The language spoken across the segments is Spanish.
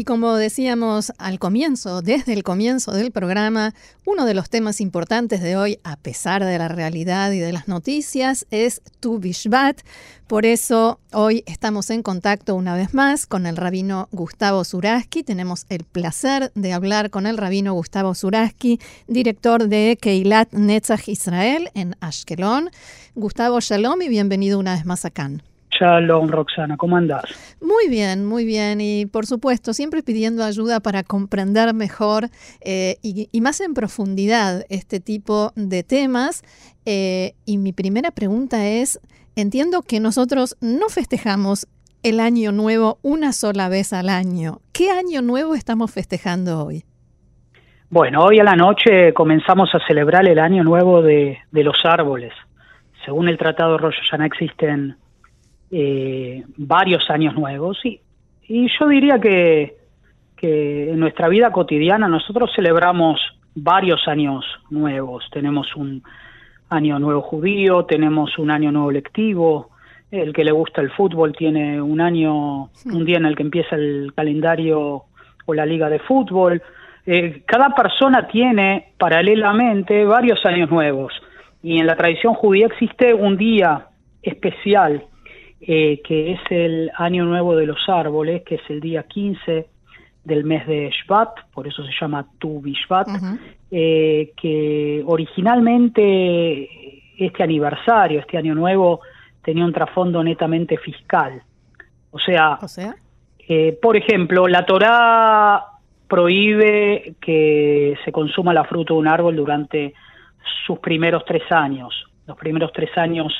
Y como decíamos al comienzo, desde el comienzo del programa, uno de los temas importantes de hoy, a pesar de la realidad y de las noticias, es Tu Bishvat. Por eso hoy estamos en contacto una vez más con el rabino Gustavo Zuraski. Tenemos el placer de hablar con el rabino Gustavo Zuraski, director de Keilat Netzach Israel en Ashkelon. Gustavo Shalom y bienvenido una vez más acá. Shalom, Roxana, ¿cómo andás? Muy bien, muy bien. Y por supuesto, siempre pidiendo ayuda para comprender mejor eh, y, más en profundidad este tipo de temas. Eh, y mi primera pregunta es, entiendo que nosotros no festejamos el año nuevo una sola vez al año. ¿Qué año nuevo estamos festejando hoy? Bueno, hoy a la noche comenzamos a celebrar el año nuevo de, los árboles. Según el Tratado de Rosh Hashanah existen eh, varios años nuevos y, y yo diría que, que en nuestra vida cotidiana nosotros celebramos varios años nuevos. Tenemos un año nuevo judío, tenemos un año nuevo lectivo, el que le gusta el fútbol tiene un año, un día en el que empieza el calendario o la liga de fútbol. Eh, cada persona tiene paralelamente varios años nuevos y en la tradición judía existe un día especial eh, que es el Año Nuevo de los Árboles, que es el día 15 del mes de Shvat, por eso se llama Tu Bishvat, eh, que originalmente este aniversario, este Año Nuevo, tenía un trasfondo netamente fiscal. O sea, eh, por ejemplo, la Torá prohíbe que se consuma la fruta de un árbol durante sus primeros tres años. Los primeros tres años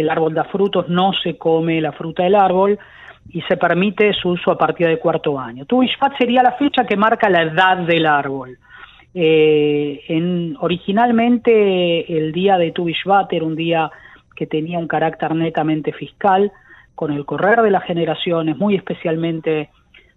el árbol da frutos, no se come la fruta del árbol y se permite su uso a partir del cuarto año. Tu sería la fecha que marca la edad del árbol. Eh, en, originalmente el día de Tu era un día que tenía un carácter netamente fiscal, con el correr de las generaciones, muy especialmente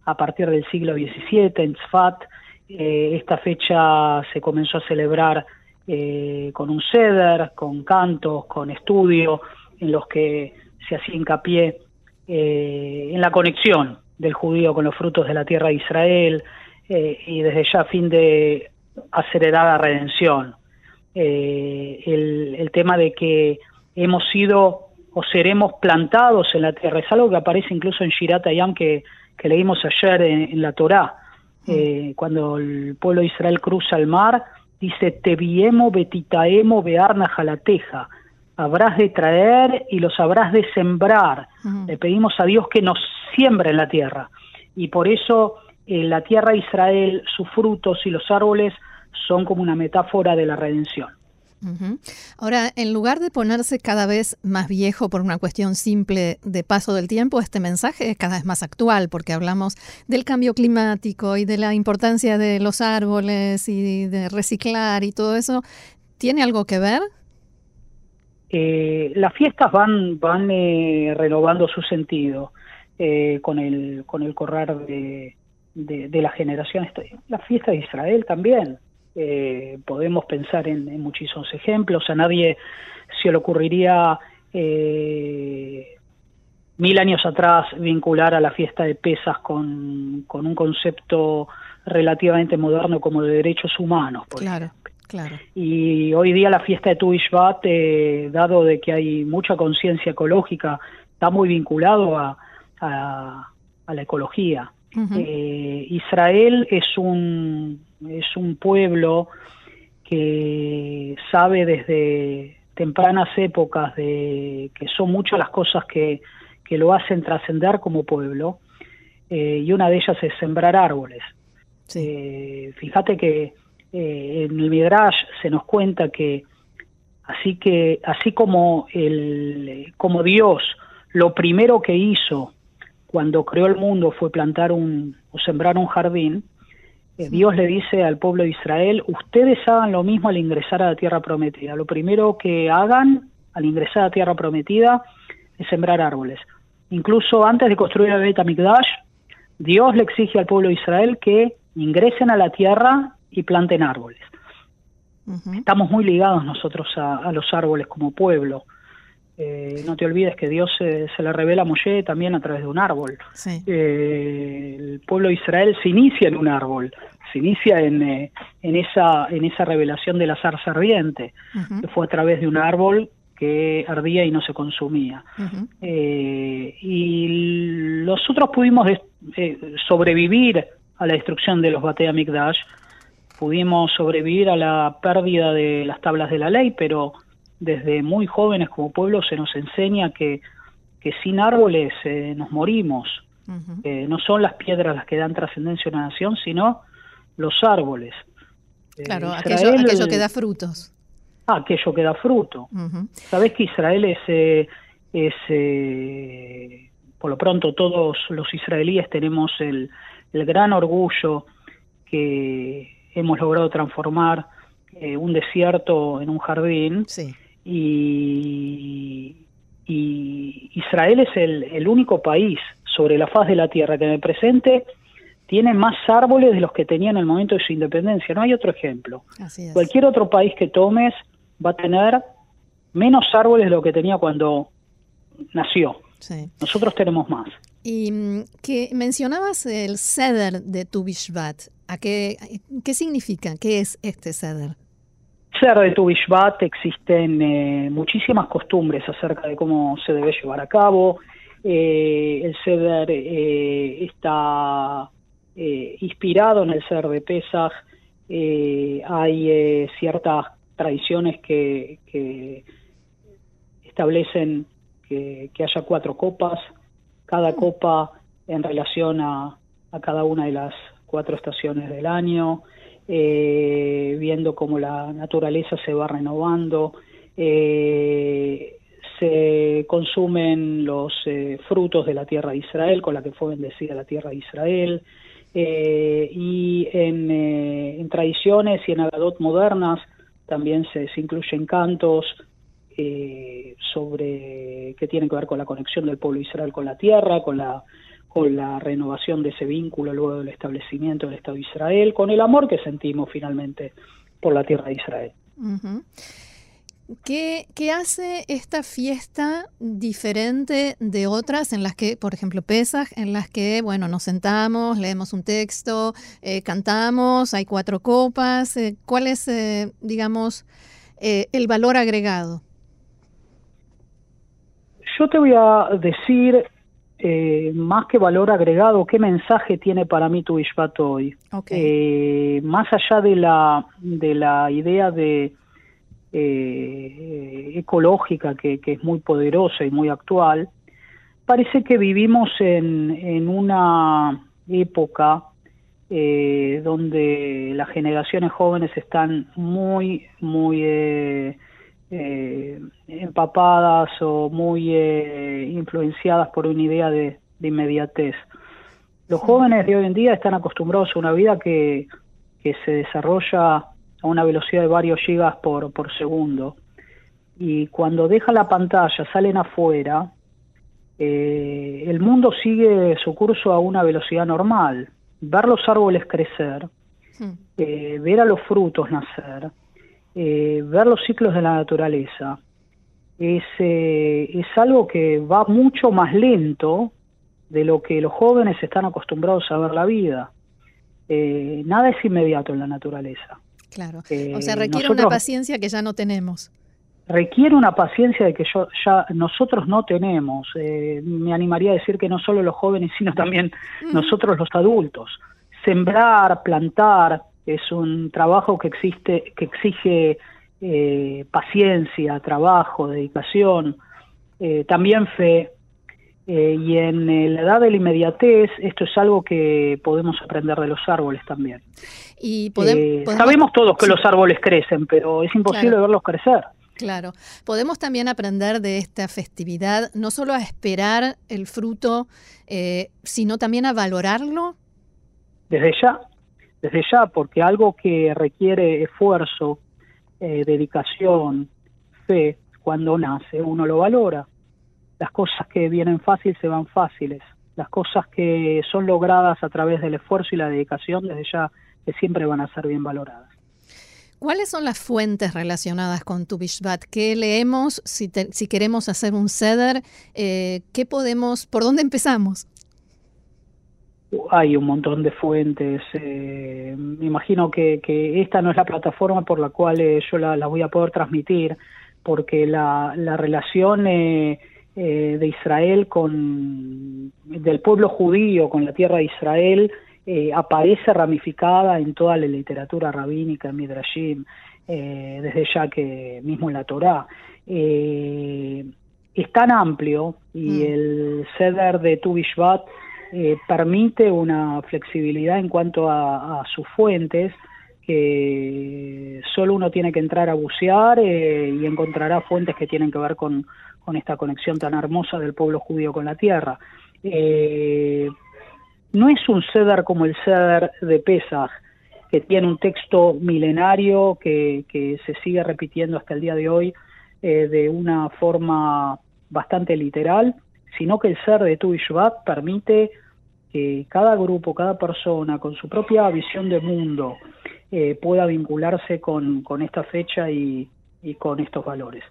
a partir del siglo XVII en Tzfat, eh, esta fecha se comenzó a celebrar eh, con un ceder, con cantos, con estudio, en los que se hacía hincapié eh, en la conexión del judío con los frutos de la tierra de Israel eh, y desde ya a fin de acelerar la redención. Eh, el, tema de que hemos sido o seremos plantados en la tierra es algo que aparece incluso en Shirat Ayam que, que leímos ayer en, la Torá. Mm. cuando el pueblo de Israel cruza el mar, dice, te viemo betitaemo bearna jalateja habrás de traer y los habrás de sembrar. Le pedimos a Dios que nos siembre en la tierra. Y por eso en la tierra de Israel, sus frutos y los árboles son como una metáfora de la redención. Ahora, en lugar de ponerse cada vez más viejo por una cuestión simple de paso del tiempo, este mensaje es cada vez más actual porque hablamos del cambio climático y de la importancia de los árboles y de reciclar y todo eso. ¿Tiene algo que ver? Eh, las fiestas van, van eh, renovando su sentido eh, con, el, con el correr de, de, las generaciones. La fiesta de Israel también. Eh, podemos pensar en, muchísimos ejemplos. A nadie se le ocurriría mil años atrás vincular a la fiesta de Pesas con, con un concepto relativamente moderno como de derechos humanos. claro. Y hoy día la fiesta de Tu eh, dado de que hay mucha conciencia ecológica, está muy vinculado a, a, la ecología. Eh, Israel es un, es un pueblo que sabe desde tempranas épocas de que son muchas las cosas que, que lo hacen trascender como pueblo, eh, y una de ellas es sembrar árboles. Eh, fíjate que eh, en el Midrash se nos cuenta que así que así como el como Dios lo primero que hizo cuando creó el mundo fue plantar un o sembrar un jardín Dios le dice al pueblo de Israel, ustedes hagan lo mismo al ingresar a la tierra prometida. Lo primero que hagan al ingresar a la tierra prometida es sembrar árboles. Incluso antes de construir el Bet Amikdash, Dios le exige al pueblo de Israel que ingresen a la tierra y planten árboles. Estamos muy ligados nosotros a, los árboles como pueblo. Eh, no te olvides que Dios se le revela a Moshe también a través de un árbol. Eh, el pueblo de Israel se inicia en un árbol, se inicia en, eh, en, esa, en esa revelación de la zarza ardiente, que fue a través de un árbol que ardía y no se consumía. Y nosotros pudimos sobrevivir a la destrucción de los Bate Amikdash, pudimos sobrevivir a la pérdida de las tablas de la ley, pero desde muy jóvenes como pueblo se nos enseña que, que sin árboles eh, nos morimos. no son las piedras las que dan trascendencia a una nación, sino los árboles. Claro, aquello que da frutos aquello que da fruto. Sabes que Israel es, eh, es eh, por lo pronto todos los israelíes tenemos el, el gran orgullo que hemos logrado transformar eh, un desierto en un jardín y, y, Israel es el, el único país sobre la faz de la tierra que en el presente tiene más árboles de los que tenía en el momento de su independencia. No hay otro ejemplo. Cualquier otro país que tomes va a tener menos árboles de lo que tenía cuando nació. Nosotros tenemos más. Y mm, que mencionabas el ceder de Tu ¿A qué, qué significa? ¿Qué es este ceder? Ceder de Tu existen eh, muchísimas costumbres acerca de cómo se debe llevar a cabo. Eh, el ceder eh, está inspirado en el ceder de Pesach. hay ciertas tradiciones que, establecen que, haya cuatro copas, cada copa en relación a, cada una de las cuatro estaciones del año, eh, viendo cómo la naturaleza se va renovando, eh, se consumen los eh, frutos de la tierra de Israel, con la que fue bendecida la tierra de Israel, y en, en, tradiciones y en agadot modernas también se, incluyen cantos sobre que tienen que ver con la conexión del pueblo Israel con la tierra, con la con la renovación de ese vínculo luego del establecimiento del Estado de Israel, con el amor que sentimos finalmente por la tierra de Israel. ¿Qué, hace esta fiesta diferente de otras en las que, por ejemplo, Pesaj, en las que, bueno, nos sentamos, leemos un texto, eh, cantamos, hay cuatro copas? Eh, ¿Cuál es, eh, digamos, el valor agregado? Yo te voy a decir, más que valor agregado, qué mensaje tiene para mí tu Ishvat hoy. más allá de la, de la idea de eh, ecológica que, es muy poderosa y muy actual, parece que vivimos en, en una época eh, donde las generaciones jóvenes están muy, muy eh, empapadas o muy influenciadas por una idea de, inmediatez. Los jóvenes de hoy en día están acostumbrados a una vida que, que se desarrolla a una velocidad de varios gigas por, por segundo. Y cuando deja la pantalla, salen afuera, eh, el mundo sigue su curso a una velocidad normal. Ver los árboles crecer, hmm. eh, ver a los frutos nacer, eh, ver los ciclos de la naturaleza, es, es algo que va mucho más lento de lo que los jóvenes están acostumbrados a ver la vida. nada es inmediato en la naturaleza. Claro. o sea, requiere una paciencia que ya no tenemos. Requiere una paciencia de que yo, ya nosotros no tenemos. Eh, me animaría a decir que no solo los jóvenes, sino también nosotros los adultos. Sembrar, plantar, es un trabajo que existe, que exige eh, paciencia, trabajo, dedicación, eh, también fe. y en la edad de la inmediatez, esto es algo que podemos aprender de los árboles también. Y eh, sabemos todos que los árboles crecen, pero es imposible verlos crecer. Claro. Podemos también aprender de esta festividad, no solo a esperar el fruto, eh, sino también a valorarlo. Desde ya, desde ya, porque algo que requiere esfuerzo, eh, dedicación, fe, cuando nace, uno lo valora. Las cosas que vienen fácil se van fáciles. Las cosas que son logradas a través del esfuerzo y la dedicación, desde ya, que siempre van a ser bien valoradas. ¿Cuáles son las fuentes relacionadas con tu Bishvat? ¿Qué leemos si, queremos hacer un ceder? Eh, ¿Qué podemos, por dónde empezamos? Hay un montón de fuentes. Eh, me imagino que, esta no es la plataforma por la cual eh, yo la, voy a poder transmitir, porque la, la relación de Israel con del pueblo judío con la tierra de Israel eh, aparece ramificada en toda la literatura rabínica, en Midrashim, eh, desde ya que mismo en la Torá. Eh, es tan amplio y mm. el ceder de Tu Bishvat permite una flexibilidad en cuanto a, sus fuentes que solo uno tiene que entrar a bucear y encontrará fuentes que tienen que ver con, con esta conexión tan hermosa del pueblo judío con la tierra. Eh, no es un ceder como el ceder de Pesach, que tiene un texto milenario que, se sigue repitiendo hasta el día de hoy eh, de una forma bastante literal, sino que el ser de Tu Shvat permite que cada grupo, cada persona, con su propia visión de mundo, eh, pueda vincularse con, esta fecha y con estos valores.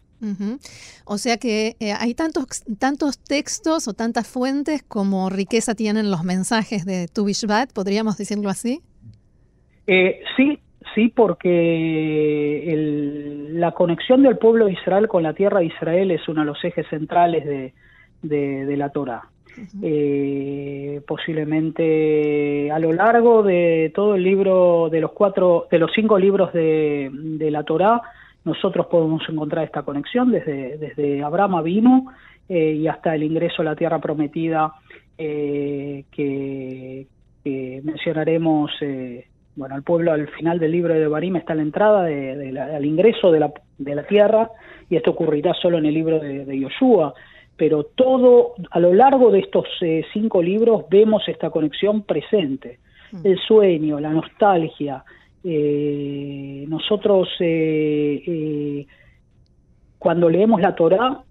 O sea que eh, hay tantos, tantos textos o tantas fuentes como riqueza tienen los mensajes de Tu Bishvat, ¿podríamos decirlo así? Eh, sí, sí, porque la conexión del pueblo de Israel con la tierra de Israel es uno de los ejes centrales de, la Torah. Eh, posiblemente a lo largo de todo el libro de los cuatro de los cinco libros de, de la Torah nosotros podemos encontrar esta conexión desde, desde Abraham vino eh, y hasta el ingreso a la tierra prometida eh, que, mencionaremos. Eh, bueno, el pueblo al final del libro de Barim está la entrada de, al ingreso de la, de la tierra y esto ocurrirá solo en el libro de, de Yoshua pero todo a lo largo de estos cinco libros vemos esta conexión presente, mm. el sueño, la nostalgia, eh, nosotros eh, eh, cuando leemos la Torá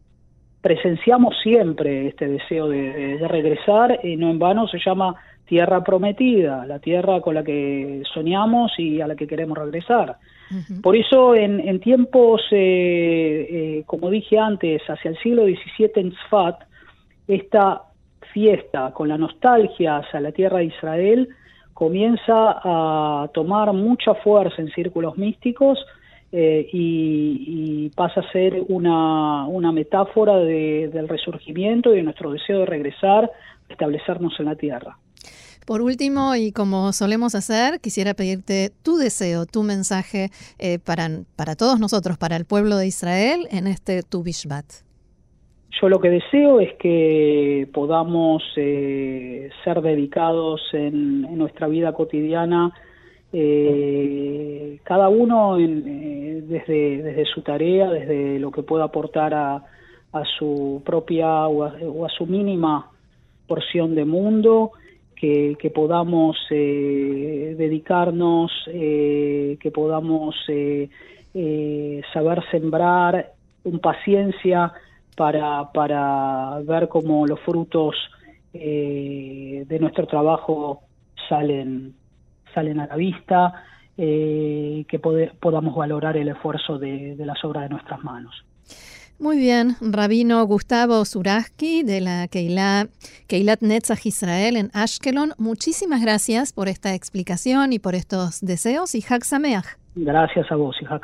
presenciamos siempre este deseo de, regresar y no en vano se llama tierra prometida, la tierra con la que soñamos y a la que queremos regresar. Por eso en, tiempos, como dije antes, hacia el siglo XVII en Sfat, esta fiesta con la nostalgia hacia la tierra de Israel comienza a tomar mucha fuerza en círculos místicos eh, y, pasa a ser una, una metáfora del resurgimiento y de nuestro deseo de regresar, establecernos en la tierra. Por último, y como solemos hacer, quisiera pedirte tu deseo, tu mensaje eh, para, para todos nosotros, para el pueblo de Israel en este Tu Bishvat. Yo lo que deseo es que podamos eh, ser dedicados en, nuestra vida cotidiana, eh, cada uno eh, desde, desde su tarea, desde lo que pueda aportar a, su propia o a, su mínima porción de mundo, que, podamos dedicarnos, que podamos saber sembrar con paciencia, para, para ver cómo los frutos eh, de nuestro trabajo salen, salen a la vista, eh, que podamos valorar el esfuerzo de, las obras de nuestras manos. Muy bien, Rabino Gustavo Zuraski de la Keilat Netzach Israel en Ashkelon, muchísimas gracias por esta explicación y por estos deseos y Hag Gracias a vos y Hag